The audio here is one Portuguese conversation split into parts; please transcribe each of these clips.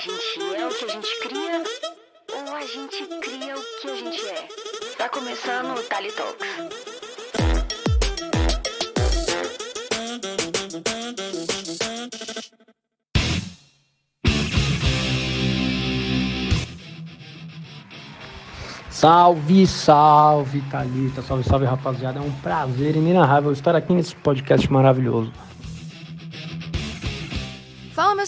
gente é o que a gente cria ou a gente cria o que a gente é? Tá começando o Tali Talks. Salve, salve, Thalita, salve, salve, rapaziada. É um prazer inenarrável estar aqui nesse podcast maravilhoso.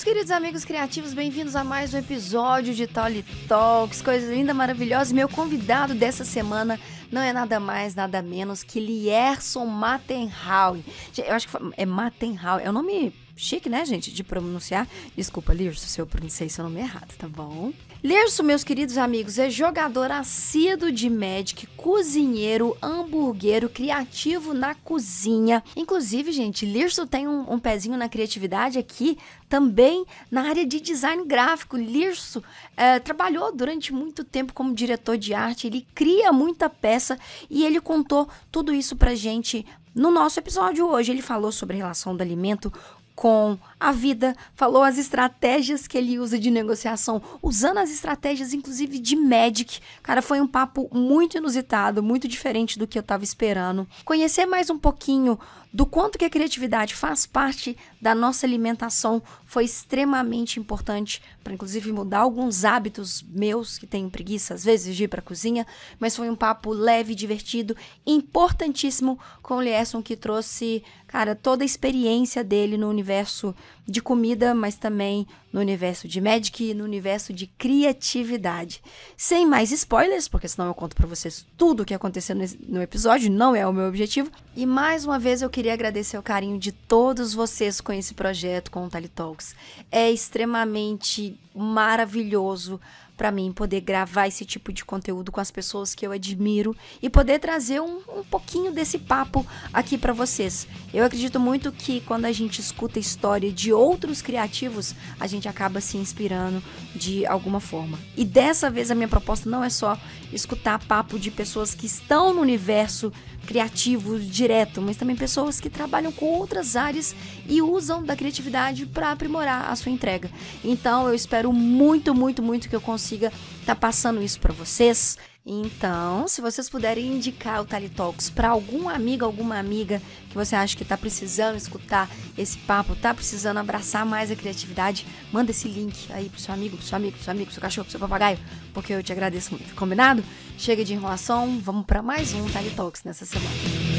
Meus queridos amigos criativos, bem-vindos a mais um episódio de Tolly Talks, coisa linda, maravilhosa. Meu convidado dessa semana não é nada mais, nada menos que Lierson Mattenhauer. Eu acho que é Mattenhauer, é um nome chique, né, gente, de pronunciar. Desculpa, Lierson, se eu pronunciei seu nome errado, tá bom? Lerso, meus queridos amigos, é jogador assíduo de Magic, cozinheiro, hamburguero, criativo na cozinha. Inclusive, gente, Lerso tem um, um, pezinho na criatividade aqui, também na área de design gráfico. Lerso é, trabalhou durante muito tempo como diretor de arte, ele cria muita peça e ele contou tudo isso pra gente no nosso episódio hoje. Ele falou sobre a relação do alimento com a vida, falou as estratégias que ele usa de negociação, usando as estratégias inclusive de Magic. Cara, foi um papo muito inusitado, muito diferente do que eu estava esperando. Conhecer mais um pouquinho do quanto que a criatividade faz parte da nossa alimentação foi extremamente importante para inclusive mudar alguns hábitos meus que tenho preguiça às vezes de ir para a cozinha, mas foi um papo leve, divertido, importantíssimo com o Lierson que trouxe, cara, toda a experiência dele no universo de comida, mas também no universo de Magic e no universo de criatividade. Sem mais spoilers, porque senão eu conto para vocês tudo o que aconteceu no episódio, não é o meu objetivo. E mais uma vez eu queria agradecer o carinho de todos vocês com esse projeto, com o Tali Talks. É extremamente maravilhoso para mim poder gravar esse tipo de conteúdo com as pessoas que eu admiro e poder trazer um, um pouquinho desse papo aqui para vocês. Eu acredito muito que quando a gente escuta a história de outros criativos, a gente acaba se inspirando de alguma forma. E dessa vez a minha proposta não é só escutar papo de pessoas que estão no universo criativo direto, mas também pessoas que trabalham com outras áreas e usam da criatividade para aprimorar a sua entrega. Então eu espero muito, muito, muito que eu consiga estar tá passando isso para vocês. Então, se vocês puderem indicar o Tali Talks para algum amigo, alguma amiga que você acha que está precisando escutar esse papo, está precisando abraçar mais a criatividade, manda esse link aí pro seu amigo, pro seu amigo, pro seu amigo, pro seu cachorro, pro seu papagaio, porque eu te agradeço muito. Combinado? Chega de enrolação, vamos para mais um Tali Talks nessa semana.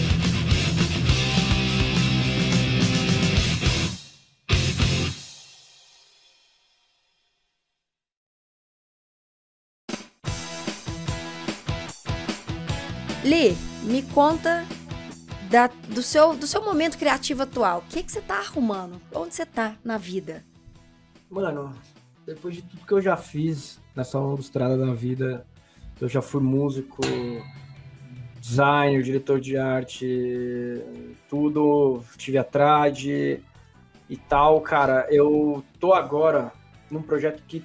Me conta da, do, seu, do seu momento criativo atual. O que, que você tá arrumando? Onde você tá na vida? Mano, depois de tudo que eu já fiz nessa longa estrada da vida, eu já fui músico, designer, diretor de arte, tudo, tive a trade e tal, cara. Eu tô agora num projeto que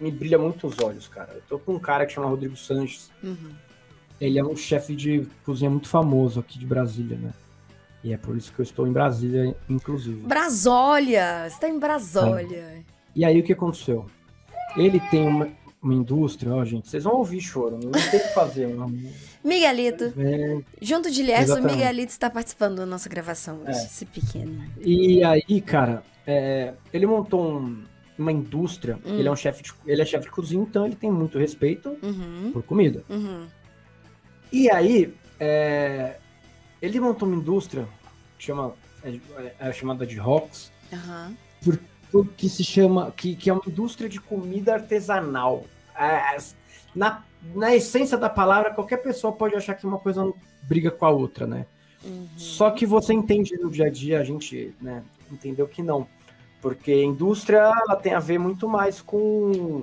me brilha muito os olhos, cara. Eu tô com um cara que chama Rodrigo Sanches. Uhum ele é um chefe de cozinha muito famoso aqui de Brasília, né? E é por isso que eu estou em Brasília, inclusive. Brasólia! Você está em Brasólia. É. E aí o que aconteceu? Ele tem uma, uma indústria, ó, gente, vocês vão ouvir choro, não tem o que fazer. Não. Miguelito, é, junto de Lierson, o Miguelito está participando da nossa gravação hoje, é. esse pequeno. E aí, cara, é, ele montou um, uma indústria, hum. ele é um chefe de, ele é chefe de cozinha, então ele tem muito respeito uhum. por comida. Uhum. E aí, é, ele montou uma indústria chama, é, é chamada de Rocks, uhum. por, por, que se chama, que, que é uma indústria de comida artesanal. É, na, na essência da palavra, qualquer pessoa pode achar que uma coisa briga com a outra, né? Uhum. Só que você entende no dia a dia, a gente né, entendeu que não. Porque indústria ela tem a ver muito mais com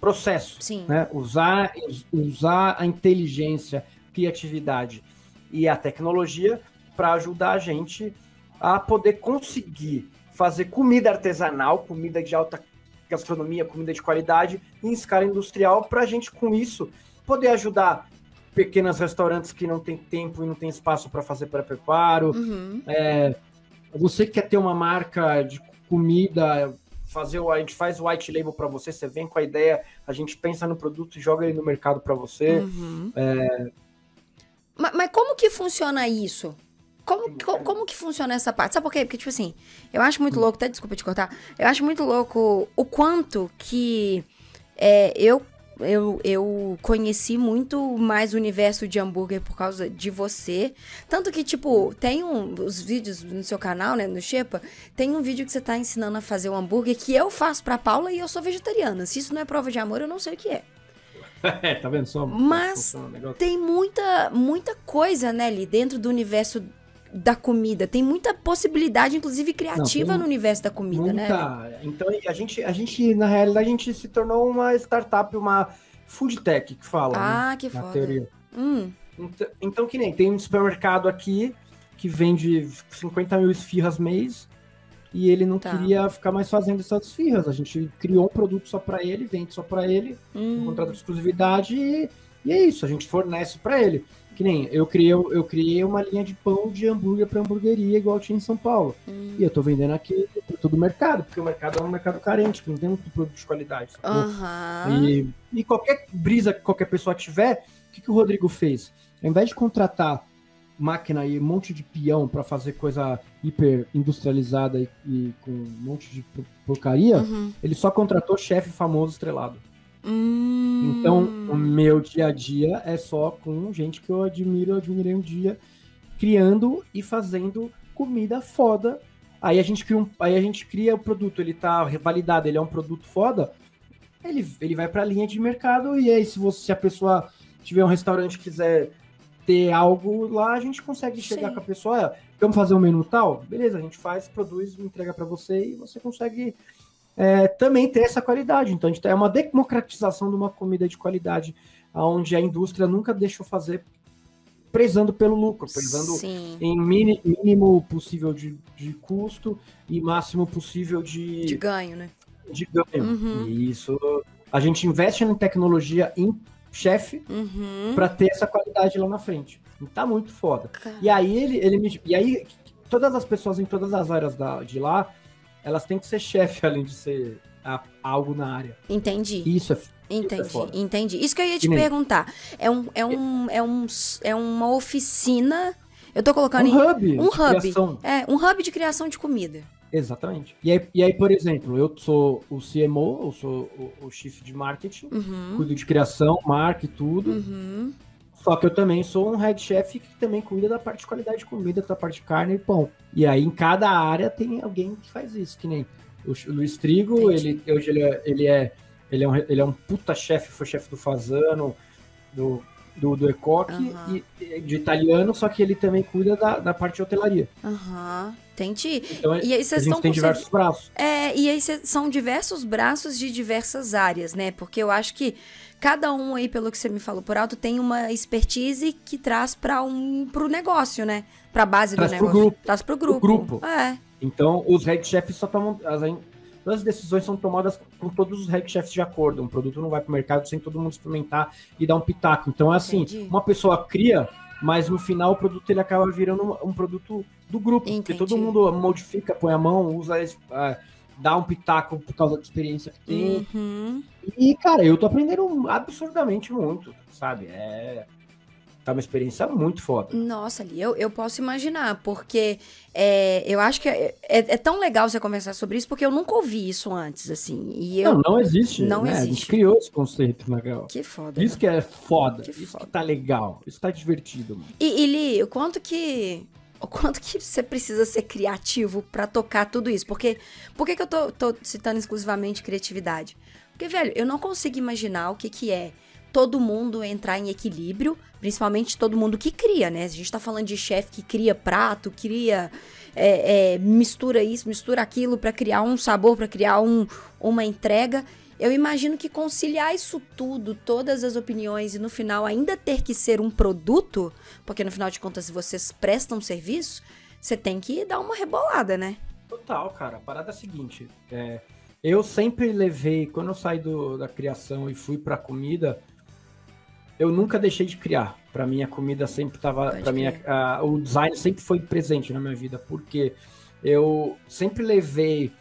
processo. Sim. Né? Usar, usar a inteligência, criatividade e a tecnologia para ajudar a gente a poder conseguir fazer comida artesanal, comida de alta gastronomia, comida de qualidade em escala industrial, para a gente com isso poder ajudar pequenos restaurantes que não tem tempo e não tem espaço para fazer pré-preparo. Uhum. É, você que quer ter uma marca de comida fazer o, a gente faz o white label para você, você vem com a ideia, a gente pensa no produto e joga ele no mercado para você. Uhum. É... Mas, mas, como que funciona isso? Como, como, como, que funciona essa parte? Sabe por quê? Porque, tipo assim, eu acho muito louco, até desculpa te cortar, eu acho muito louco o quanto que é, eu eu, eu conheci muito mais o universo de hambúrguer por causa de você. Tanto que, tipo, tem um, os vídeos no seu canal, né, no Shepa, tem um vídeo que você tá ensinando a fazer o um hambúrguer que eu faço pra Paula e eu sou vegetariana. Se isso não é prova de amor, eu não sei o que é. É, tá vendo só? Mas tem muita, muita coisa, né, ali dentro do universo da comida. Tem muita possibilidade, inclusive criativa Não, no universo da comida, né? muita... né? Então a gente, a gente, na realidade, a gente se tornou uma startup, uma food tech que fala. Né, ah, né? que na foda. teoria. Hum. Então, então, que nem tem um supermercado aqui que vende 50 mil esfirras mês e ele não tá. queria ficar mais fazendo essas esfirras. A gente criou um produto só para ele, vende só para ele, hum. um contrato de exclusividade e, e é isso. A gente fornece para ele. Que nem eu criei, eu criei uma linha de pão de hambúrguer para hamburgueria, igual tinha em São Paulo. Hum. E eu tô vendendo aqui para todo o mercado, porque o mercado é um mercado carente, que não tem muito produto de qualidade. Uhum. E, e qualquer brisa que qualquer pessoa tiver, o que, que o Rodrigo fez? Ao invés de contratar máquina e um monte de peão para fazer coisa hiper industrializada e, e, com um monte de porcaria, uhum. ele só contratou chefe famoso estrelado. Hum. Então, o meu dia a dia é só com gente que eu admiro, eu admirei um dia, criando e fazendo comida foda. Aí a gente cria, um, aí a gente cria o produto, ele tá validado, ele é um produto foda, ele, ele vai para a linha de mercado e aí se você se a pessoa tiver um restaurante e quiser ter algo lá, a gente consegue chegar Sim. com a pessoa, vamos fazer um menu tal? Beleza, a gente faz, produz, entrega para você e você consegue é, também ter essa qualidade. Então, a gente é uma democratização de uma comida de qualidade, onde a indústria nunca deixou fazer prezando pelo lucro, prezando Sim. em mini, mínimo possível de, de custo e máximo possível de, de ganho, né? De ganho. Uhum. E isso a gente investe em tecnologia em chefe uhum. para ter essa qualidade lá na frente. E tá muito foda. Caramba. E aí ele, ele me, e aí todas as pessoas em todas as áreas da, de lá elas têm que ser chefe além de ser a, algo na área. Entendi. Isso é Entendi, isso é entendi. Isso que eu ia te perguntar. É, um, é, um, é, um, é uma oficina. Eu tô colocando um em. Hub um hub. Criação. É, um hub de criação de comida. Exatamente. E aí, e aí, por exemplo, eu sou o CMO, eu sou o, o chief de marketing, uhum. cuido de criação, marca e tudo. Uhum. Só que eu também sou um head chef que também cuida da parte de qualidade de comida, da parte de carne e pão. E aí em cada área tem alguém que faz isso, que nem o Luiz Trigo, ele hoje ele é, ele é ele é um, ele é um puta chefe, foi chefe do Fazano, do, do, do Ecoque, uhum. e, de italiano, só que ele também cuida da, da parte de hotelaria. Aham, uhum. entendi. Então, e aí vocês gente tem diversos braços. É, e aí são diversos braços de diversas áreas, né? Porque eu acho que cada um aí, pelo que você me falou por alto, tem uma expertise que traz para um pro negócio, né? Para base traz do negócio. Pro grupo. Traz pro grupo. grupo. É. Então, os head chefs só tomam as, todas as decisões são tomadas com todos os head chefs de acordo. Um produto não vai para o mercado sem todo mundo experimentar e dar um pitaco. Então, é assim, Entendi. uma pessoa cria, mas no final o produto ele acaba virando um, um produto do grupo, Entendi. porque todo mundo modifica, põe a mão, usa uh, dá um pitaco por causa da experiência que tem. Uhum. E, cara, eu tô aprendendo absurdamente muito, sabe? É. Tá uma experiência muito foda. Nossa, ali, eu, eu posso imaginar, porque é, eu acho que é, é, é, tão legal você conversar sobre isso, porque eu nunca ouvi isso antes, assim. E eu, não, não existe. Não né? existe. A gente criou esse conceito, legal. Que foda. Isso né? que é foda. Que isso foda. que tá legal. Isso tá divertido, mano. E, e Li, o quanto que o quanto que você precisa ser criativo para tocar tudo isso. Porque por que, que eu tô, tô, citando exclusivamente criatividade? Porque, velho, eu não consigo imaginar o que, que é todo mundo entrar em equilíbrio, principalmente todo mundo que cria, né? A gente tá falando de chefe que cria prato, cria. É, é, mistura isso, mistura aquilo para criar um sabor, para criar um, uma entrega. Eu imagino que conciliar isso tudo, todas as opiniões e no final ainda ter que ser um produto, porque no final de contas, se vocês prestam serviço, você tem que dar uma rebolada, né? Total, cara. A parada é a seguinte: é, eu sempre levei, quando eu saí do, da criação e fui pra comida, eu nunca deixei de criar. Para mim, a comida sempre estava. Para mim, a, a, o design sempre foi presente na minha vida, porque eu sempre levei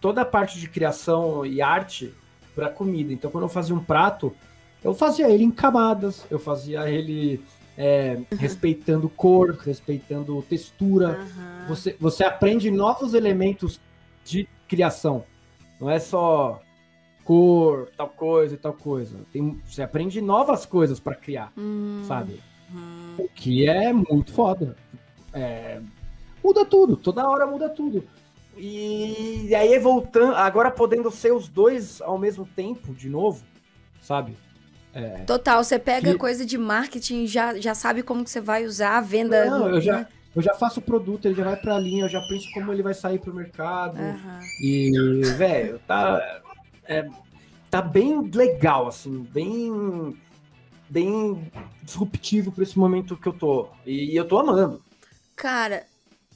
toda a parte de criação e arte para comida. Então, quando eu fazia um prato, eu fazia ele em camadas, eu fazia ele é, uhum. respeitando cor, respeitando textura. Uhum. Você, você aprende novos elementos de criação. Não é só cor, tal coisa e tal coisa. Tem, você aprende novas coisas para criar, uhum. sabe? O que é muito foda. É, muda tudo, toda hora muda tudo. E, e aí voltando, agora podendo ser os dois ao mesmo tempo de novo, sabe? É, Total, você pega que... coisa de marketing, já, já sabe como que você vai usar a venda. Não, eu já, né? eu já faço o produto, ele já vai pra linha, eu já penso como ele vai sair pro mercado. Uhum. E, velho, tá. É, tá bem legal, assim, bem. Bem disruptivo para esse momento que eu tô. E eu tô amando. Cara,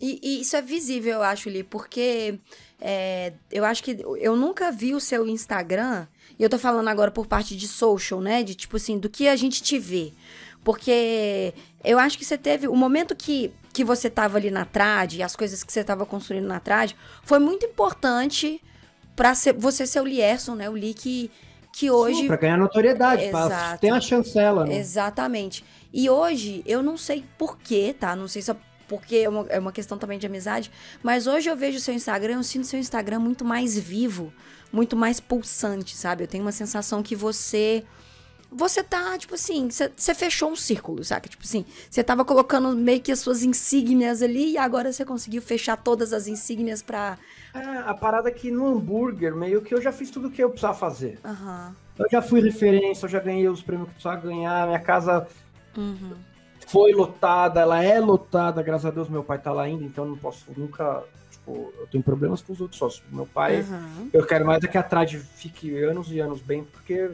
e, e, isso é visível, eu acho, Li, porque é, eu acho que eu nunca vi o seu Instagram, e eu tô falando agora por parte de social, né? De tipo assim, do que a gente te vê. Porque eu acho que você teve. O momento que, que você tava ali na trad, as coisas que você tava construindo na trad, foi muito importante para você ser o Lierson, né? O Li que, que hoje. Para ganhar notoriedade, Exato. tem a chancela, né? Exatamente. E hoje, eu não sei porquê, tá? Não sei se é porque é uma, é uma questão também de amizade. Mas hoje eu vejo o seu Instagram, eu sinto seu Instagram muito mais vivo, muito mais pulsante, sabe? Eu tenho uma sensação que você. Você tá, tipo assim, você fechou um círculo, sabe? Tipo assim, você tava colocando meio que as suas insígnias ali e agora você conseguiu fechar todas as insígnias pra. É, a parada é que no hambúrguer, meio que eu já fiz tudo o que eu precisava fazer. Uhum. Eu já fui referência, eu já ganhei os prêmios que precisava ganhar, minha casa. Uhum foi lotada, ela é lotada, graças a Deus meu pai tá lá ainda, então não posso nunca. Tipo, eu tenho problemas com os outros sócios. Meu pai, uhum. eu quero mais é que a Trad fique anos e anos bem, porque,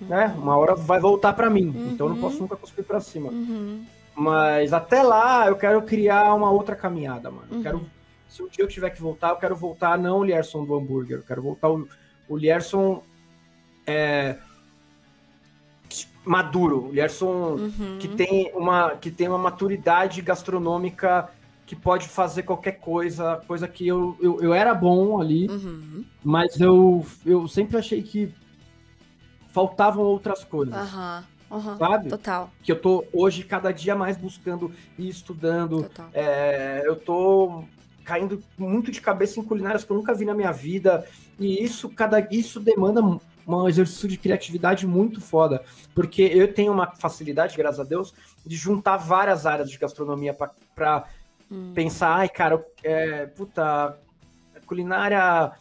uhum. né, uma hora vai voltar para mim, uhum. então eu não posso nunca cuspir para cima. Uhum. Mas até lá eu quero criar uma outra caminhada, mano. Eu quero, se um dia eu tiver que voltar, eu quero voltar não o Lierson do hambúrguer, eu quero voltar o, o Lierson. É, maduro, o Lierson uhum. que tem uma que tem uma maturidade gastronômica que pode fazer qualquer coisa, coisa que eu, eu, eu era bom ali, uhum. mas eu, eu sempre achei que faltavam outras coisas. Uhum. Uhum, sabe? Total. Que eu tô hoje cada dia mais buscando e estudando. É, eu tô caindo muito de cabeça em culinárias que eu nunca vi na minha vida. E isso, cada isso demanda um exercício de criatividade muito foda. Porque eu tenho uma facilidade, graças a Deus, de juntar várias áreas de gastronomia para hum. pensar, ai, cara, é, puta, culinária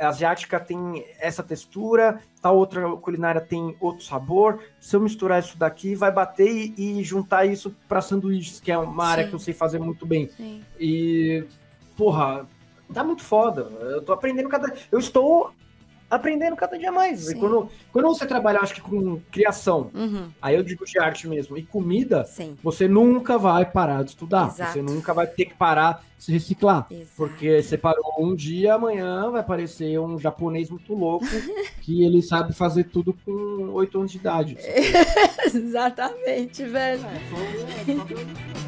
asiática tem essa textura, tal outra culinária tem outro sabor. Se eu misturar isso daqui, vai bater e, e juntar isso para sanduíches, que é uma Sim. área que eu sei fazer muito bem. Sim. E, porra, tá muito foda. Eu tô aprendendo cada. Eu estou aprendendo cada dia mais. E quando, quando você trabalha, acho que com criação, uhum. aí eu digo de arte mesmo, e comida, Sim. você nunca vai parar de estudar. Exato. Você nunca vai ter que parar de se reciclar. Exato. Porque você parou um dia, amanhã vai aparecer um japonês muito louco que ele sabe fazer tudo com oito anos de idade. Exatamente, velho. É,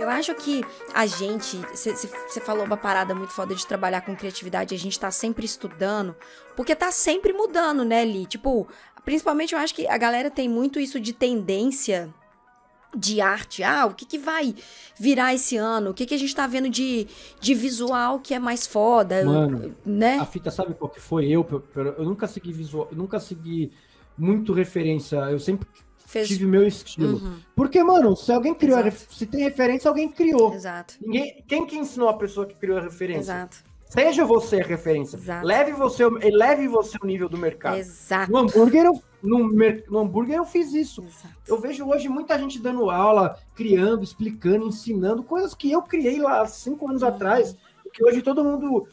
Eu acho que a gente, você falou uma parada muito foda de trabalhar com criatividade, a gente tá sempre estudando, porque tá sempre mudando, né, Li? Tipo, principalmente eu acho que a galera tem muito isso de tendência de arte. Ah, o que, que vai virar esse ano? O que, que a gente tá vendo de, de visual que é mais foda? Mano, né? A fita sabe qual que foi? Eu, eu, eu nunca segui visual, eu nunca segui muito referência. Eu sempre Fez... tive meu estilo. Uhum. Porque, mano, se alguém criou, se tem referência, alguém criou. Exato. Ninguém, quem que ensinou a pessoa que criou a referência? Exato. Seja você a referência. Exato. Leve você, eleve você o nível do mercado. Exato. No hambúrguer, eu, no, no hambúrguer eu fiz isso. Exato. Eu vejo hoje muita gente dando aula, criando, explicando, ensinando coisas que eu criei lá cinco anos uhum. atrás, que hoje todo mundo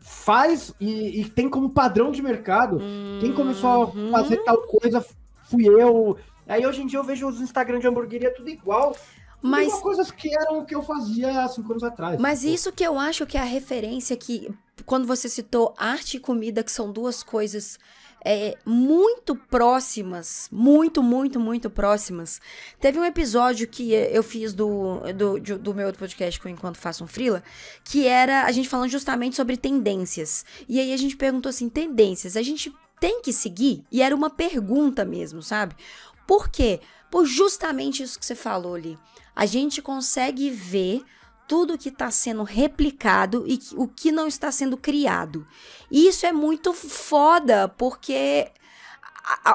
faz e, e, tem como padrão de mercado. Uhum. Quem começou a uhum. fazer tal coisa fui eu. Aí hoje em dia eu vejo os Instagram de hamburgueria tudo igual. Mas coisas que eram o que eu fazia há cinco anos atrás. Mas isso que eu acho que é a referência que quando você citou arte e comida, que são duas coisas é, muito próximas, muito, muito, muito próximas. Teve um episódio que eu fiz do, do, do meu outro podcast com Enquanto Faço um Frila, que era a gente falando justamente sobre tendências. E aí a gente perguntou assim, tendências, a gente tem que seguir? E era uma pergunta mesmo, sabe? Por quê? Por justamente isso que você falou ali. A gente consegue ver tudo que está sendo replicado e o que não está sendo criado. E isso é muito foda, porque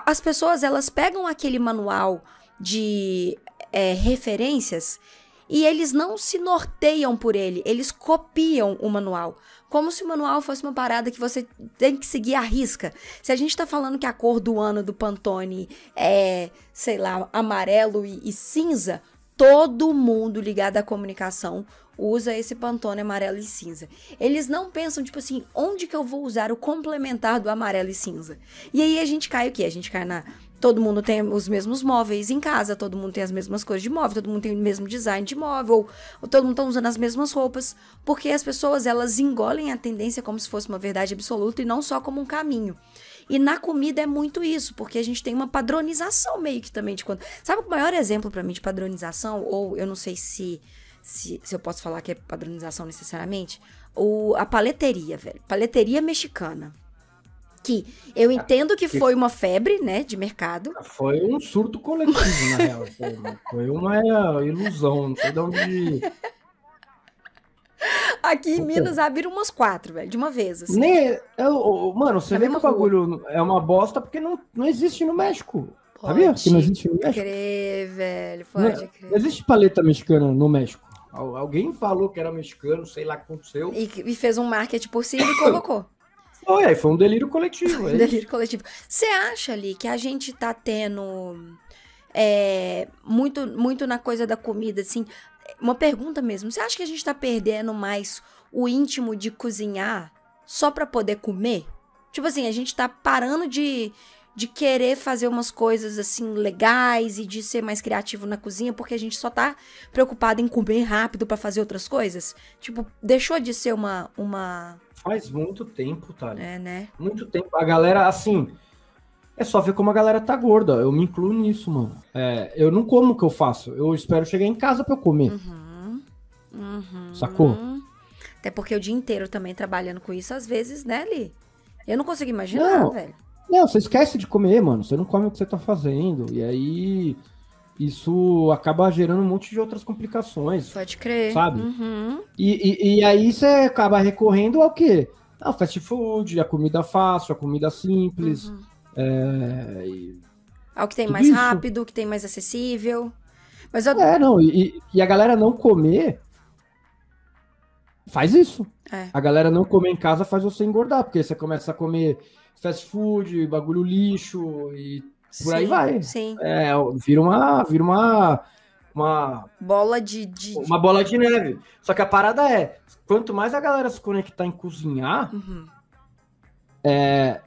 as pessoas elas pegam aquele manual de é, referências e eles não se norteiam por ele, eles copiam o manual. Como se o manual fosse uma parada que você tem que seguir à risca. Se a gente está falando que a cor do ano do Pantone é, sei lá, amarelo e, e cinza, todo mundo ligado à comunicação usa esse Pantone amarelo e cinza. Eles não pensam, tipo assim, onde que eu vou usar o complementar do amarelo e cinza? E aí a gente cai o quê? A gente cai na. Todo mundo tem os mesmos móveis em casa, todo mundo tem as mesmas cores de móvel, todo mundo tem o mesmo design de móvel, ou todo mundo tá usando as mesmas roupas, porque as pessoas elas engolem a tendência como se fosse uma verdade absoluta e não só como um caminho. E na comida é muito isso, porque a gente tem uma padronização meio que também de quando. Sabe o maior exemplo para mim de padronização? Ou eu não sei se se, se eu posso falar que é padronização necessariamente, o, a paleteria, velho. Paleteria mexicana. Que eu entendo que foi uma febre, né, de mercado. Foi um surto coletivo, na real. Foi uma ilusão, não sei de onde. Aqui em Minas abriram umas quatro, velho, de uma vez. Assim. Nem, eu, mano, você é vê que o bagulho é uma bosta porque não, não existe no México. Pode Sabia? Que não existe no México. Crer, velho, pode não, crer. Não existe paleta mexicana no México. Alguém falou que era mexicano, sei lá o que aconteceu. E, e fez um marketing por cima e colocou. Foi, aí foi um delírio coletivo. É delírio coletivo. Você acha ali que a gente tá tendo é, muito, muito na coisa da comida, assim? Uma pergunta mesmo. Você acha que a gente tá perdendo mais o íntimo de cozinhar só para poder comer? Tipo assim, a gente tá parando de, de querer fazer umas coisas assim legais e de ser mais criativo na cozinha, porque a gente só tá preocupado em comer rápido para fazer outras coisas. Tipo, deixou de ser uma uma faz muito tempo, tá? É, né? Muito tempo. A galera assim, é só ver como a galera tá gorda. Eu me incluo nisso, mano. É, eu não como o que eu faço. Eu espero chegar em casa para eu comer. Uhum. Uhum. Sacou? Até porque o dia inteiro também trabalhando com isso, às vezes, né, Li? Eu não consigo imaginar, não. velho. Não, você esquece de comer, mano. Você não come o que você tá fazendo. E aí isso acaba gerando um monte de outras complicações. Pode crer. Sabe? Uhum. E, e, e, aí você acaba recorrendo ao quê? Ao fast food, a comida fácil, a comida simples. Uhum. É. Ao que tem mais isso. rápido, que tem mais acessível. Mas eu... É, não, e, e a galera não comer faz isso. É. A galera não comer em casa faz você engordar, porque você começa a comer fast food, bagulho lixo e por sim, aí vai. Sim. É, vira uma, vira uma, uma bola de, de, uma bola de neve. Só que a parada é, quanto mais a galera se conectar em cozinhar, uhum. é,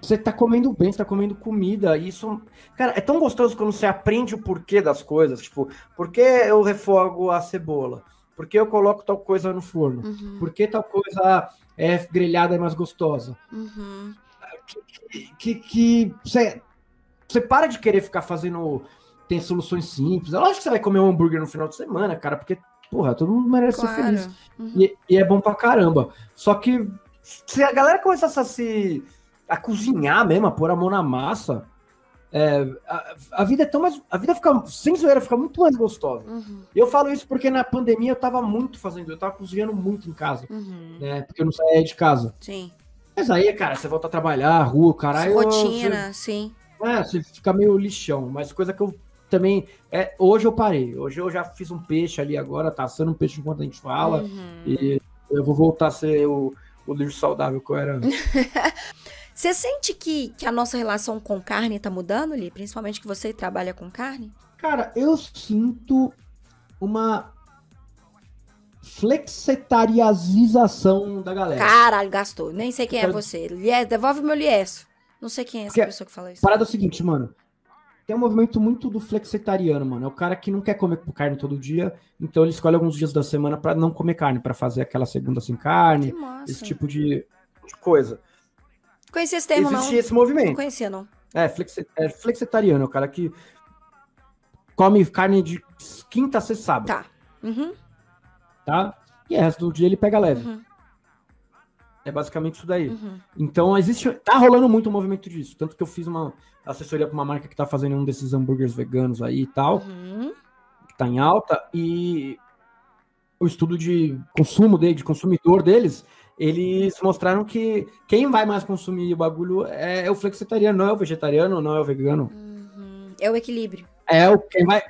você tá comendo bem, você tá comendo comida. Isso, cara, é tão gostoso quando você aprende o porquê das coisas. Tipo, por que eu refogo a cebola? Por que eu coloco tal coisa no forno? Uhum. Por que tal coisa é grelhada é mais gostosa? Uhum que, que, você, você para de querer ficar fazendo. Tem soluções simples. É lógico que você vai comer um hambúrguer no final de semana, cara, porque, porra, todo mundo merece claro. ser feliz. Uhum. E, e, é bom pra caramba. Só que se a galera começasse a se. a cozinhar mesmo, a pôr a mão na massa. É, a, a, vida é tão mais. A vida fica, sem zoeira, fica muito mais gostosa. Uhum. E eu falo isso porque na pandemia eu tava muito fazendo, eu tava cozinhando muito em casa, uhum. né? Porque eu não saía de casa. Sim. Mas aí, cara, você volta a trabalhar, rua, caralho. Rotina, você, sim. É, você fica meio lixão. Mas coisa que eu também. É, hoje eu parei. Hoje eu já fiz um peixe ali agora, tá assando um peixe enquanto a gente fala. Uhum. E eu vou voltar a ser o, o lixo saudável que eu era Você sente que, que a nossa relação com carne tá mudando, Li? Principalmente que você trabalha com carne? Cara, eu sinto uma flexetariazização da galera. Caralho, gastou. Nem sei quem é você. Lies, devolve meu lieso. Não sei quem é essa Porque pessoa que fala isso. Parada é o seguinte, mano. Tem um movimento muito do flexetariano, mano. É o cara que não quer comer carne todo dia, então ele escolhe alguns dias da semana para não comer carne, para fazer aquela segunda sem carne, esse tipo de, de coisa. Conhecia esse termo, existia não. esse movimento. Não conhecia, não. É, flex, é flexitariano, é o cara que come carne de quinta a sexta sábado. Tá. Uhum. Tá? E o resto do dia ele pega leve. Uhum. É basicamente isso daí. Uhum. Então, existe. Tá rolando muito o movimento disso. Tanto que eu fiz uma assessoria pra uma marca que tá fazendo um desses hambúrgueres veganos aí e tal, Uhum. que tá em alta, e o estudo de consumo dele, de consumidor deles, eles mostraram que quem vai mais consumir o bagulho é o flexitariano, não é o vegetariano, não é o vegano. Uhum. É o equilíbrio. É o quem vai.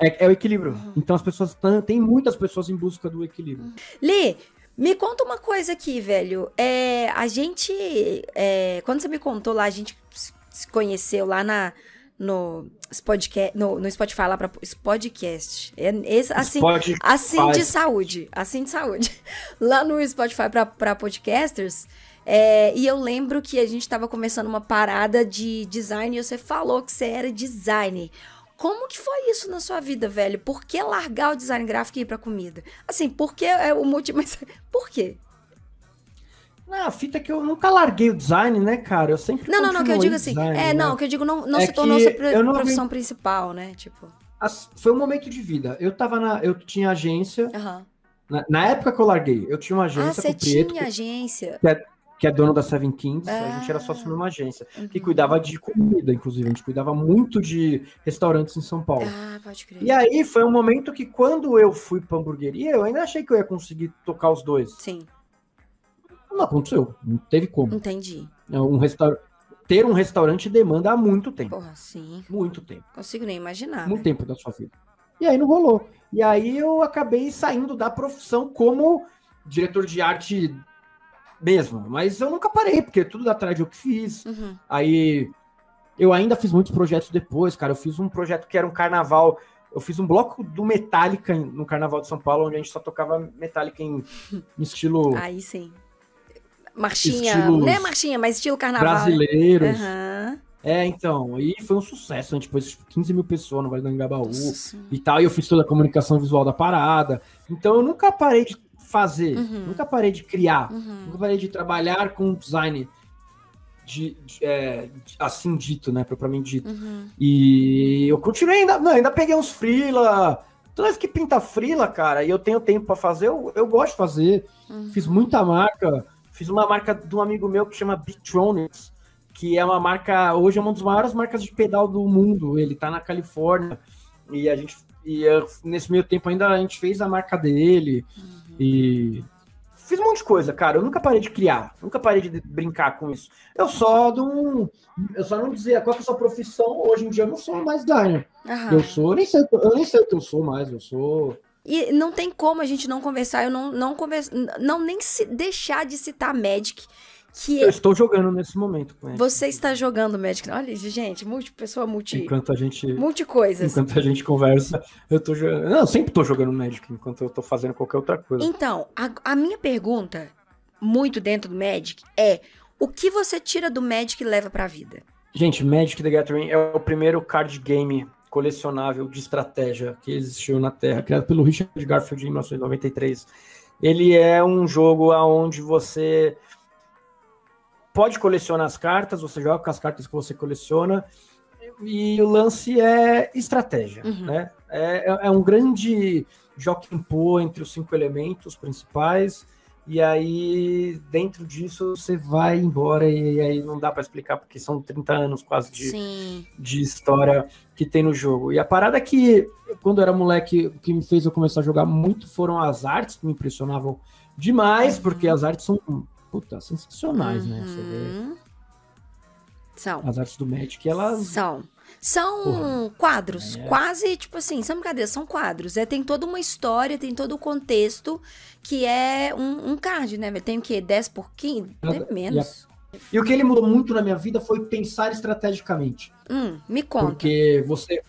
É, é o equilíbrio. Uhum. Então as pessoas tem muitas pessoas em busca do equilíbrio. Li, me conta uma coisa aqui, velho. É, a gente. é, quando você me contou lá, a gente se conheceu lá na, no, no, no Spotify, lá pra podcast. É, esse, assim, Pode assim de saúde. Assim de saúde. Lá no Spotify pra, pra podcasters. é, e eu lembro que a gente tava começando uma parada de design e você falou que você era designer. Como que foi isso na sua vida, velho? Por que largar o design gráfico e ir pra comida? Assim, por que é o motivo? Mas por quê? Não, a fita é que eu nunca larguei o design, né, cara? Eu sempre Não, não, não, que eu digo assim. design, é, né? não, que eu digo não, não É se tornou sua profissão principal, né? Tipo. As- Foi um momento de vida. Eu tava na. Eu tinha agência. Aham. Na, na época que eu larguei, eu tinha uma Ah, agência você com o Prieto, tinha agência. que é dono da Seven Kings. A gente era Ah. sócio numa agência. Que Uhum. cuidava de comida, inclusive. A gente cuidava muito de restaurantes em São Paulo. Ah, pode crer. E aí foi um momento que quando eu fui pra hamburgueria, eu ainda achei que eu ia conseguir tocar os dois. Sim, Não aconteceu. Não teve como. entendi. Um restaur... Ter um restaurante demanda há muito tempo. Porra, sim. Muito tempo. Consigo nem imaginar. muito né? tempo da sua vida. E aí não rolou. E aí eu acabei saindo da profissão como diretor de arte mesmo. Mas eu nunca parei, porque tudo atrás eu que fiz. Uhum. Aí eu ainda fiz muitos projetos depois, cara. Eu fiz um projeto que era um carnaval. Eu fiz um bloco do Metallica no Carnaval de São Paulo, onde a gente só tocava Metallica em, em estilo Aí sim. Marchinha. Não é marchinha, mas estilo carnaval. né? brasileiros. Aham. É, então. E foi um sucesso. A gente pôs tipo, 15 mil pessoas no Vale do Engabaú. E tal, e eu fiz toda a comunicação visual da parada. Então eu nunca parei de fazer, Uhum. nunca parei de criar, Uhum. nunca parei de trabalhar com design de, de- é, de- assim dito, né, propriamente dito. Uhum. E eu continuei ainda, não, ainda peguei uns freela, toda vez que pinta freela, cara, e eu tenho tempo pra fazer, eu, eu gosto de fazer. Uhum. Fiz muita marca, fiz uma marca de um amigo meu que chama Beatronics, que é uma marca, hoje é uma das maiores marcas de pedal do mundo. Ele tá na Califórnia e a gente e eu, nesse meio tempo ainda a gente fez a marca dele e fiz um monte de coisa, cara. Eu nunca parei de criar, nunca parei de brincar com isso. Eu só não, eu só não dizia qual é a sua profissão. Hoje em dia eu não sou mais designer. Aham. Eu sou, eu nem sei, eu nem sei o que eu sou mais. Eu sou E não tem como a gente não conversar, eu não, não conversa, não nem se deixar de citar Magic, que eu estou jogando nesse momento com ele. você está jogando Magic. Olha, gente, multi pessoa multi, Enquanto a gente multi coisas. Enquanto a gente conversa, eu tô jogando. Não, eu sempre tô jogando Magic enquanto eu tô fazendo qualquer outra coisa. Então, a, a minha pergunta, muito dentro do Magic, é o que você tira do Magic e leva pra vida? Gente, Magic the Gathering é o primeiro card game colecionável de estratégia que existiu na Terra, criado pelo Richard Garfield em 1993. Ele é um jogo onde você pode colecionar as cartas, você joga com as cartas que você coleciona, e o lance é estratégia, Uhum. né? É, é- é um grande jockey pô entre os cinco elementos principais, e aí dentro disso você vai embora, e aí não dá para explicar, porque são 30 anos quase de, Sim. de história que tem no jogo. E a parada que, quando eu era moleque, o que me fez eu começar a jogar muito foram as artes, que me impressionavam demais, Uhum. porque as artes são, puta, sensacionais, né? Você vê Uhum. São. as artes do Magic, elas... São. São Porra. quadros, É. quase tipo assim, são brincadeira, são quadros. É, tem toda uma história, tem todo o contexto que é um, um card, né? Tem o quê? 10 por 15? Nada- Tem menos. E o que ele mudou muito na minha vida foi pensar estrategicamente. Hum, me conta. Porque você,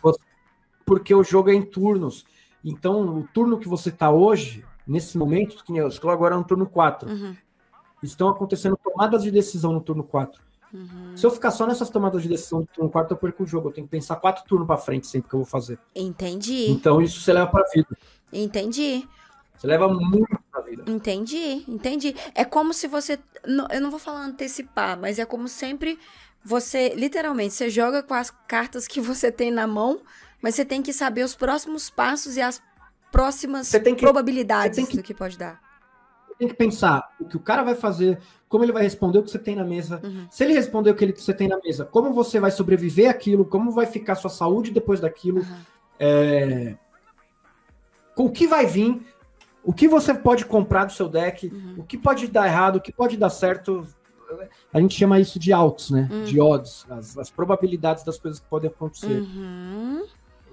Porque o jogo é em turnos. Então, o turno que você tá hoje, nesse momento, que eu estou agora no turno 4. Uhum, Estão acontecendo tomadas de decisão no turno 4. uhum. Se eu ficar só nessas tomadas de decisão no turno 4, eu perco o jogo. Eu tenho que pensar quatro turnos pra frente sempre que eu vou fazer. Entendi, Então, isso você leva pra vida. entendi. Você leva muito pra vida. Entendi, entendi. É como se você. Eu não vou falar antecipar, mas é como sempre você, literalmente, você joga com as cartas que você tem na mão, mas você tem que saber os próximos passos e as próximas que, probabilidades que, do que pode dar. Tem que pensar o que o cara vai fazer, como ele vai responder o que você tem na mesa. Uhum. Se ele responder o que, ele, que você tem na mesa, como você vai sobreviver aquilo, como vai ficar sua saúde depois daquilo. Uhum. É... Com o que vai vir, o que você pode comprar do seu deck, uhum. o que pode dar errado, o que pode dar certo. A gente chama isso de altos, né? Uhum. De odds, as, as, probabilidades das coisas que podem acontecer. Uhum.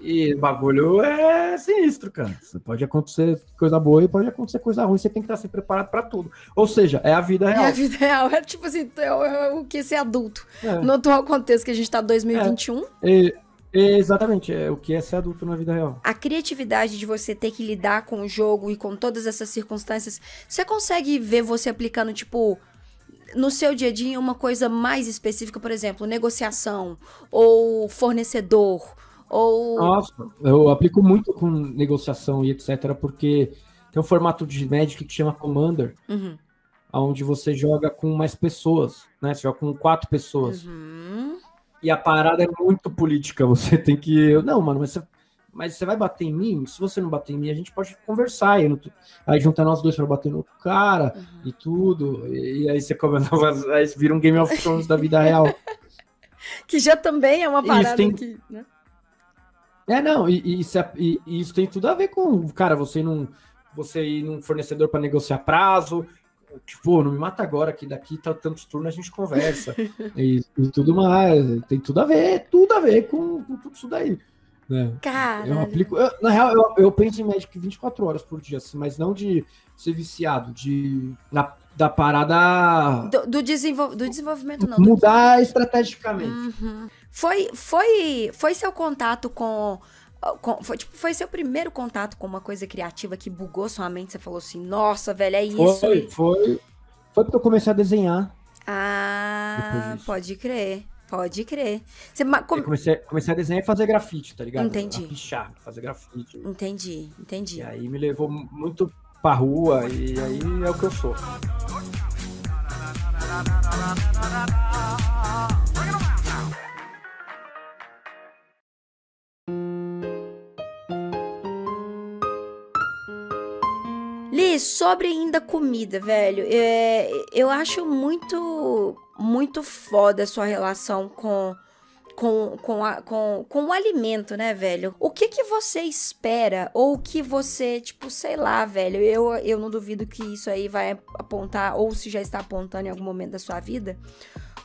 E o bagulho é sinistro, cara. Pode acontecer coisa boa e pode acontecer coisa ruim. Você tem que estar sempre preparado para tudo. Ou seja, é a vida real. É a vida real. É tipo assim, é, é o que ser adulto. É. No atual contexto que a gente tá 2021. É. Exatamente, é o que é ser adulto na vida real. A criatividade de você ter que lidar com o jogo e com todas essas circunstâncias, você consegue ver você aplicando, tipo, no seu dia a dia uma coisa mais específica, por exemplo, negociação ou fornecedor ou Nossa, eu aplico muito com negociação e etc, porque tem um formato de Magic que chama Commander, uhum. onde você joga com mais pessoas, né? Você joga com quatro pessoas. Uhum. E a parada é muito política. Você tem que. Não, mano, mas você, mas você vai bater em mim? Se você não bater em mim, a gente pode conversar. Aí, aí junta nós dois para bater no cara uhum. e tudo. E, e, aí você começa a aí vira um Game of Thrones da vida real. que já também é uma parada tem... que. Né? É, não, e, e, isso é, e, e, isso tem tudo a ver com, cara, você não. Você ir num fornecedor para negociar prazo, tipo, não me mata agora, que daqui tá tantos turnos a gente conversa. e, e, tudo mais. Tem tudo a ver, tudo a ver com, com tudo isso daí. Né? Cara. Eu aplico. Eu, na real, eu, eu penso em Magic 24 horas por dia, assim, mas não de ser viciado, de. Na, da parada. Do, do, desenvol, do desenvolvimento, não. Mudar do... estrategicamente. Uhum. Foi, foi, foi seu contato com foi, tipo, foi seu primeiro contato com uma coisa criativa que bugou sua mente? Você falou assim, nossa, velho, é isso. Foi, foi. Foi porque eu comecei a desenhar. Ah, pode crer. Pode crer. Você, com... comecei, comecei a desenhar e fazer grafite, tá ligado? Entendi. A pichar, fazer grafite. Entendi, entendi. E aí me levou muito pra rua e aí é o que eu sou. Sobre ainda comida, velho, é, eu acho muito, muito foda a sua relação com, com, com, a, com, com o alimento, né, velho? O que que você espera? Ou que você, tipo, sei lá, velho, eu, eu não duvido que isso aí vai apontar, ou se já está apontando em algum momento da sua vida.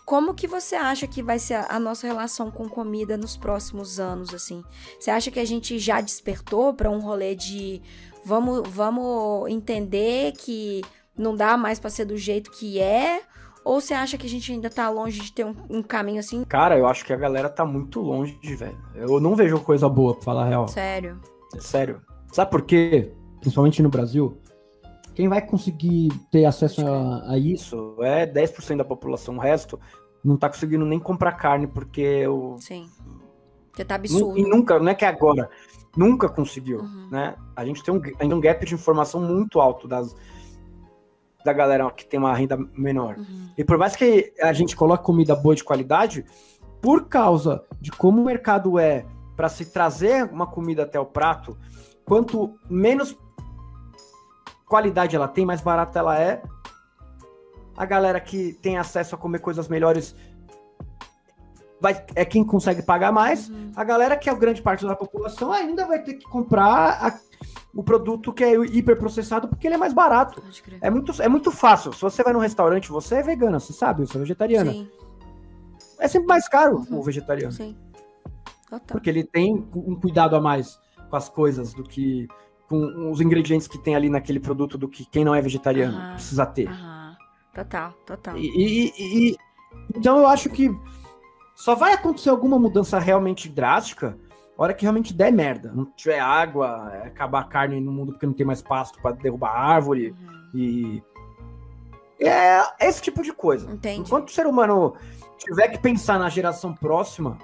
Como que você acha que vai ser a nossa relação com comida nos próximos anos, assim? Você acha que a gente já despertou para um rolê de vamos, vamos entender que não dá mais para ser do jeito que é? Ou você acha que a gente ainda tá longe de ter um, um, caminho assim? Cara, eu acho que a galera tá muito longe, velho. Eu não vejo coisa boa, pra falar a real. Sério. É sério. Sabe por quê? Principalmente no Brasil. Quem vai conseguir ter acesso a, a isso é 10% da população. O resto não tá conseguindo nem comprar carne porque o. Sim. Porque tá absurdo. E nunca, não é que é agora nunca conseguiu, uhum. né? A gente tem um, um gap de informação muito alto das, da galera que tem uma renda menor. Uhum. E por mais que a gente coloque comida boa de qualidade, por causa de como o mercado é para se trazer uma comida até o prato, quanto menos qualidade ela tem, mais barata ela é. A galera que tem acesso a comer coisas melhores vai, é quem consegue pagar mais. Uhum. A galera que é a grande parte da população ainda vai ter que comprar a, o produto que é hiperprocessado porque ele é mais barato. É muito, é muito fácil. Se você vai num restaurante, você é vegana, você sabe, você é vegetariana. Sim. É sempre mais caro uhum. o vegetariano. Sim. Porque ele tem um cuidado a mais com as coisas do que com os ingredientes que tem ali naquele produto do que quem não é vegetariano precisa ter. Total, total. E, e, e, então eu acho que só vai acontecer alguma mudança realmente drástica a hora que realmente der merda. Não tiver água, é, acabar a carne no mundo porque não tem mais pasto para derrubar árvore uhum. e. É esse tipo de coisa. Entendi. Enquanto o ser humano tiver que pensar na geração próxima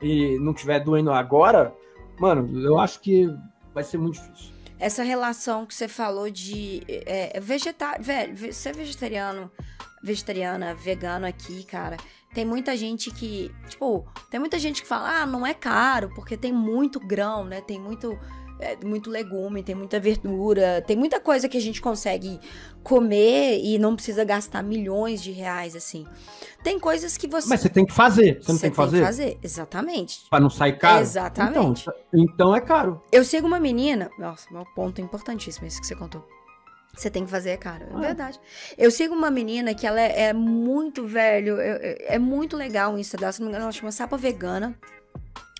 e não tiver doendo agora, mano, eu acho que vai ser muito difícil. Essa relação que você falou de é, vegetar, velho, ser vegetariano, vegetariana, vegano aqui, cara. Tem muita gente que, tipo, tem muita gente que fala, ah, não é caro, porque tem muito grão, né? Tem muito é, muito legume, tem muita verdura, tem muita coisa que a gente consegue comer e não precisa gastar milhões de reais, assim. Tem coisas que você. Mas você tem que fazer, você não tem que fazer? Tem que fazer, exatamente. Pra não sair caro? Exatamente. Então, então é caro. Eu sigo uma menina. Nossa, meu ponto importantíssimo esse que você contou. Você tem que fazer, é caro. É ah. verdade. Eu sigo uma menina que ela é, é muito velho, é, é, muito legal o Insta dela, se não me engano, ela chama Sapa Vegana.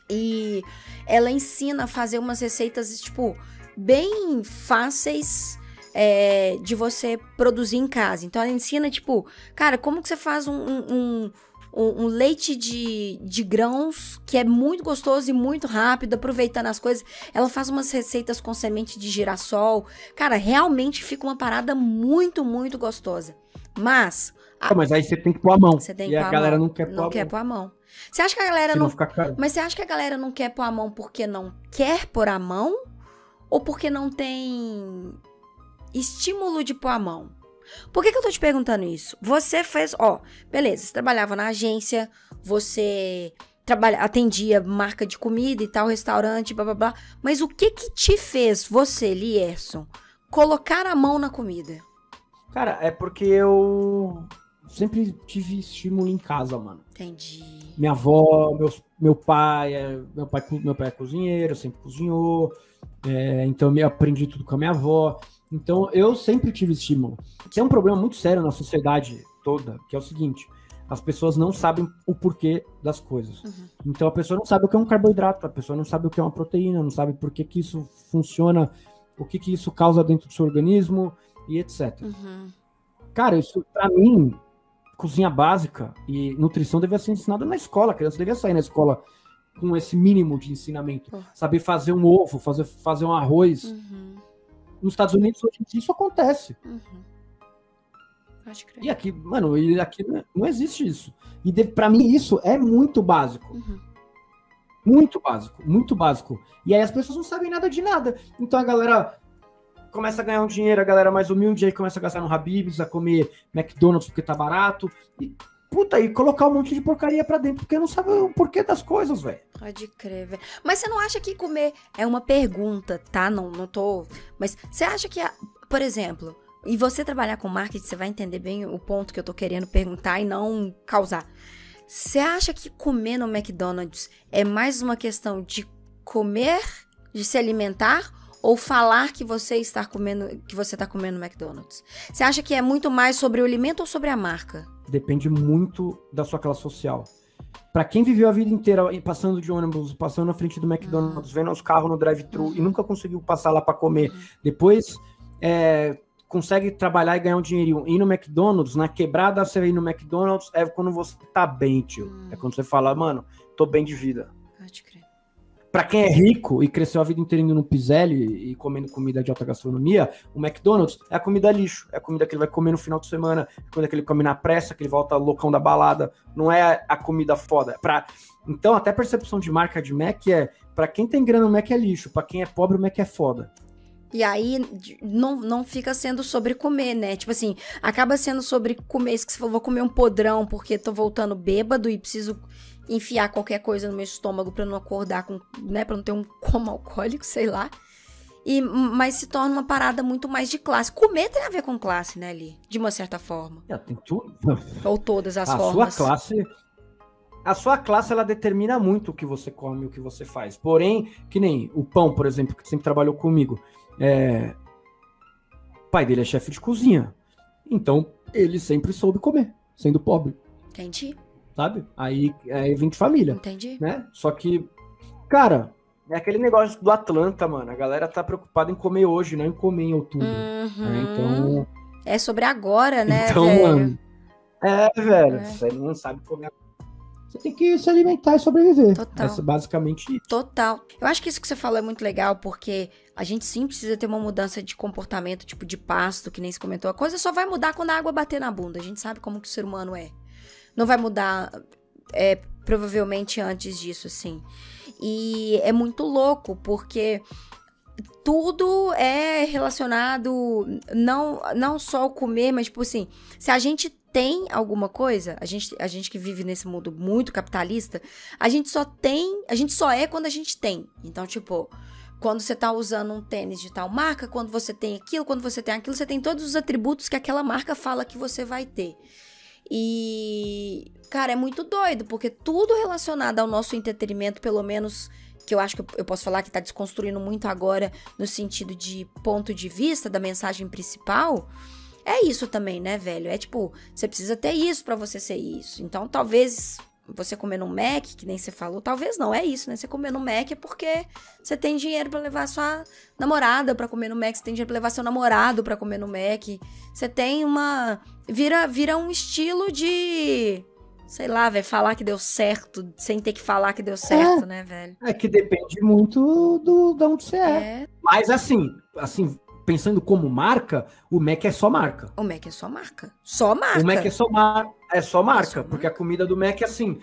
E ela ensina a fazer umas receitas, tipo, bem fáceis é, de você produzir em casa. Então ela ensina, tipo, cara, como que você faz um, um, um, um, leite de, de grãos que é muito gostoso e muito rápido, aproveitando as coisas. Ela faz umas receitas com semente de girassol. Cara, realmente fica uma parada muito, muito gostosa. Mas. A... Ah, mas aí você tem que pôr a mão. Você tem que e a, a galera mão. não quer pôr não a quer mão. pôr a mão. Você acha que a galera não. não... Mas você acha que a galera não quer pôr a mão porque não quer pôr a mão? Ou porque não tem estímulo de pôr a mão? Por que, que eu tô te perguntando isso? Você fez, ó, beleza, você trabalhava na agência, você trabalha, atendia marca de comida e tal, restaurante, blá blá blá. Mas o que que te fez, você, Lierson, colocar a mão na comida? Cara, é porque eu sempre tive estímulo em casa, mano. Entendi. Minha avó, meus, meu pai, é, meu pai, meu pai é cozinheiro, sempre cozinhou. É, então eu aprendi tudo com a minha avó. Então eu sempre tive estímulo. Tem um problema muito sério na sociedade toda, que é o seguinte: as pessoas não sabem o porquê das coisas. Uhum. Então a pessoa não sabe o que é um carboidrato, a pessoa não sabe o que é uma proteína, não sabe por que, que isso funciona, o que, que isso causa dentro do seu organismo e etc. Uhum. Cara, isso para mim cozinha básica e nutrição devia ser ensinada na escola. A criança devia sair na escola com esse mínimo de ensinamento. Saber fazer um ovo, fazer, fazer um arroz. Uhum. Nos Estados Unidos, hoje em dia, isso acontece. Uhum. E aqui, mano, e aqui não existe isso. E para mim, isso é muito básico. Uhum. Muito básico, muito básico. E aí as pessoas não sabem nada de nada. Então a galera começa a ganhar um dinheiro, a galera mais humilde aí começa a gastar no Habib's, a comer McDonald's porque tá barato. E, puta, e colocar um monte de porcaria pra dentro, porque não sabe o porquê das coisas, velho. Pode crer, velho. Mas você não acha que comer é uma pergunta, tá? Não, não tô. Mas você acha que, por exemplo, e você trabalhar com marketing, você vai entender bem o ponto que eu tô querendo perguntar e não causar. Você acha que comer no McDonald's é mais uma questão de comer, de se alimentar? Ou falar que você está comendo, que você está comendo McDonald's? Você acha que é muito mais sobre o alimento ou sobre a marca? Depende muito da sua classe social. Para quem viveu a vida inteira passando de ônibus, passando na frente do McDonald's, uhum. vendo os carros no drive-thru uhum. e nunca conseguiu passar lá para comer, uhum. depois é, consegue trabalhar e ganhar um dinheirinho. Ir no McDonald's, na quebrada você ir no McDonald's, é quando você tá bem, tio. É quando você fala, mano, tô bem de vida. Pode crer para quem é rico e cresceu a vida inteira indo no Piselli e comendo comida de alta gastronomia, o McDonald's é a comida lixo, é a comida que ele vai comer no final de semana, é que ele come na pressa, que ele volta loucão da balada, não é a comida foda. É pra... Então, até a percepção de marca de Mac é, para quem tem grana, o Mac é lixo, para quem é pobre, o Mac é foda. E aí não, não fica sendo sobre comer, né? Tipo assim, acaba sendo sobre comer. Isso que você falou, vou comer um podrão porque tô voltando bêbado e preciso enfiar qualquer coisa no meu estômago para não acordar com, né, para não ter um coma alcoólico, sei lá. E mas se torna uma parada muito mais de classe. Comer tem a ver com classe, né, ali, de uma certa forma. É, tem tudo. Ou todas as a formas. Sua classe a sua classe ela determina muito o que você come, o que você faz. Porém, que nem o pão, por exemplo, que sempre trabalhou comigo. É... O pai dele é chefe de cozinha. Então, ele sempre soube comer, sendo pobre. Entendi sabe? Aí, aí vem de família. Entendi. Né? Só que, cara, é aquele negócio do Atlanta, mano. A galera tá preocupada em comer hoje, não em comer em outubro. Uhum. Né? Então. É sobre agora, né? Então, velho? mano. É, velho. É. Você não sabe comer. Você tem que se alimentar e sobreviver. Total. É basicamente isso. Total. Eu acho que isso que você falou é muito legal, porque a gente sim precisa ter uma mudança de comportamento, tipo de pasto, que nem se comentou. A coisa só vai mudar quando a água bater na bunda. A gente sabe como que o ser humano é não vai mudar é, provavelmente antes disso, assim. E é muito louco, porque tudo é relacionado não não só ao comer, mas tipo assim, se a gente tem alguma coisa, a gente, a gente que vive nesse mundo muito capitalista, a gente só tem, a gente só é quando a gente tem. Então, tipo, quando você tá usando um tênis de tal marca, quando você tem aquilo, quando você tem aquilo, você tem todos os atributos que aquela marca fala que você vai ter. E, cara, é muito doido, porque tudo relacionado ao nosso entretenimento, pelo menos que eu acho que eu posso falar que tá desconstruindo muito agora no sentido de ponto de vista da mensagem principal, é isso também, né, velho? É tipo, você precisa ter isso para você ser isso. Então, talvez você comer no Mac, que nem você falou, talvez não, é isso, né? Você comer no Mac é porque você tem dinheiro para levar sua namorada para comer no Mac, você tem dinheiro para levar seu namorado para comer no Mac. Você tem uma vira vira um estilo de sei lá, velho, falar que deu certo sem ter que falar que deu certo, é, né, velho? É que depende muito do de onde você é. é. Mas assim, assim, pensando como marca, o Mac é só marca. O Mac é só marca. Só marca. O Mac é só, mar... é só marca, é só porque marca. a comida do Mac, assim.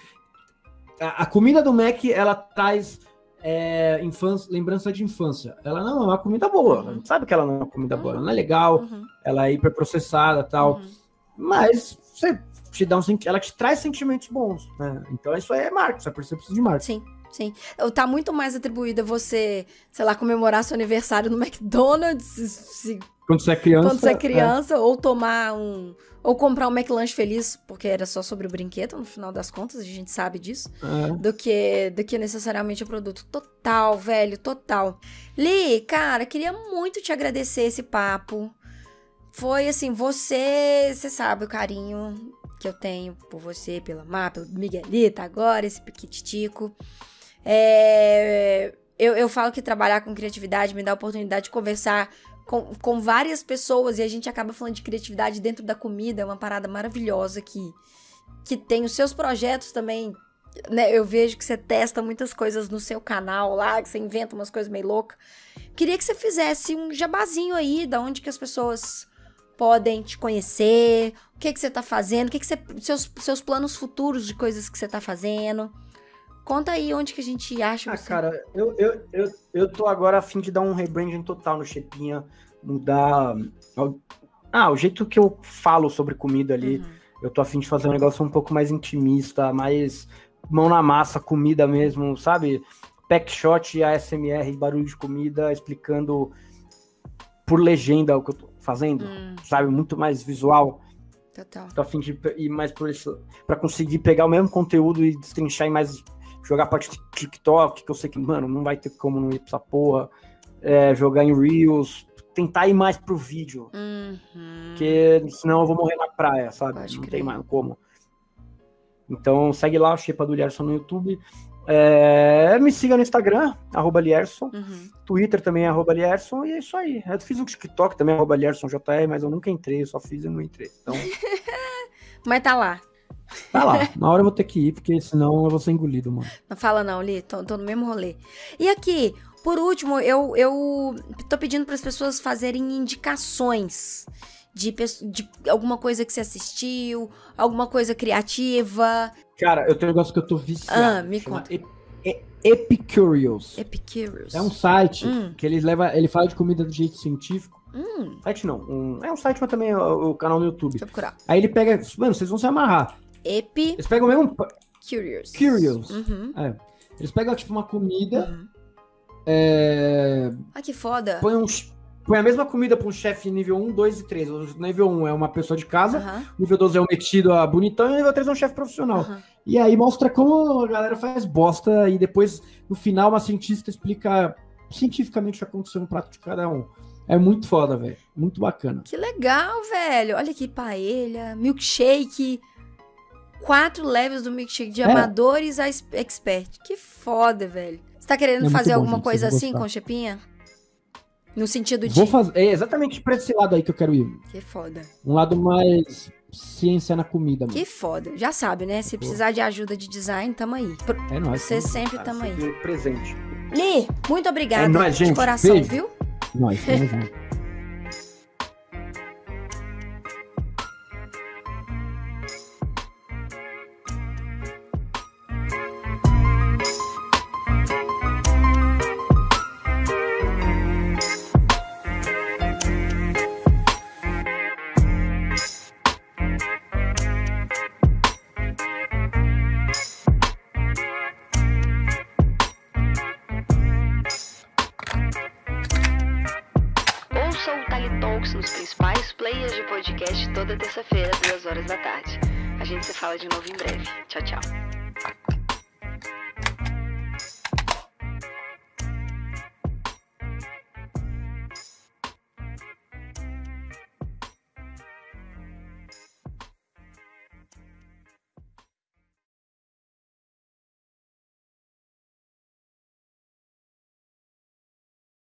A, a comida do Mac, ela traz é, infância, lembrança de infância. Ela não é uma comida boa. Uhum. sabe que ela não é uma comida uhum. boa. Ela não é legal, uhum. ela é hiperprocessada tal. Uhum. Mas você te dá um ela te traz sentimentos bons. Né? Então isso aí é marca, isso é percepção de marca. Sim. Sim. Tá muito mais atribuída você, sei lá, comemorar seu aniversário no McDonald's. Se, quando você é criança. Quando você é criança, é. ou tomar um. Ou comprar um McLanche feliz, porque era só sobre o brinquedo, no final das contas, a gente sabe disso. É. Do, que, do que necessariamente o produto. Total, velho, total. Li, cara, queria muito te agradecer esse papo. Foi assim, você. Você sabe o carinho que eu tenho por você, pela Má, pelo Miguelita, agora, esse piquititico. É, eu, eu falo que trabalhar com criatividade me dá a oportunidade de conversar com, com várias pessoas e a gente acaba falando de criatividade dentro da comida, é uma parada maravilhosa que, que tem os seus projetos também. Né, eu vejo que você testa muitas coisas no seu canal lá, que você inventa umas coisas meio loucas. Queria que você fizesse um jabazinho aí, da onde que as pessoas podem te conhecer, o que que você tá fazendo, o que que você, seus, seus planos futuros de coisas que você tá fazendo. Conta aí onde que a gente acha ah, você. cara, eu, eu, eu, eu tô agora a fim de dar um rebranding total no Chepinha, mudar. Ah, o jeito que eu falo sobre comida ali. Uhum. Eu tô a fim de fazer um negócio um pouco mais intimista, mais mão na massa, comida mesmo, sabe? Pack shot, ASMR, barulho de comida, explicando por legenda o que eu tô fazendo, hum. sabe? Muito mais visual. Total. Tô a fim de ir mais por isso, pra conseguir pegar o mesmo conteúdo e destrinchar em mais jogar pra TikTok, que eu sei que, mano, não vai ter como não ir pra essa porra. É, jogar em Reels, tentar ir mais pro vídeo. Uhum. Porque senão eu vou morrer na praia, sabe? Pode não crer. tem mais como. Então segue lá o Shepa do Lierson no YouTube. É, me siga no Instagram, arroba Lierson. Uhum. Twitter também, arroba Lierson. E é isso aí. Eu fiz um TikTok também, arroba LiersonJR, mas eu nunca entrei, eu só fiz e não entrei. Então... mas tá lá. Vai lá, na hora eu vou ter que ir, porque senão eu vou ser engolido, mano. Não fala não, Li, tô, tô no mesmo rolê. E aqui, por último, eu, eu tô pedindo para as pessoas fazerem indicações de, de alguma coisa que você assistiu, alguma coisa criativa. Cara, eu tenho um negócio que eu tô viciado. Ah, me conta. Epicurious. Epicurious. É um site hum. que ele leva, ele fala de comida do jeito científico. Hum. Site não, um, é um site, mas também é o, o canal no YouTube. Deixa eu procurar. Aí ele pega, mano, vocês vão se amarrar. Epi. Eles pegam mesmo. Curious. Curious. Uhum. É. Eles pegam, tipo, uma comida. Uhum. É... Ah, que foda. Põe, um, põe a mesma comida pra um chefe nível 1, 2 e 3. O nível 1 é uma pessoa de casa, uhum. nível 2 é um metido a bonitão e o nível 3 é um chefe profissional. E aí mostra como a galera faz bosta e depois, no final, uma cientista explica cientificamente o que aconteceu no prato de cada um. É muito foda, velho. Muito bacana. Que legal, velho. Olha aqui, paella, milkshake quatro levels do milkshake de é. amadores a expert. Que foda, velho. Você tá querendo é fazer alguma gente, coisa assim com Chepinha? No sentido de. Vou fazer. É exatamente pra esse lado aí que eu quero ir. Que foda. Um lado mais ciência na comida, mano. Que foda. Já sabe, né? Se precisar de ajuda de design, tamo aí. É nóis. Você sempre cara, tamo aí. Presente. Li, muito obrigada. É nóis, gente. De coração, Beijo. viu? Nós, tamo junto.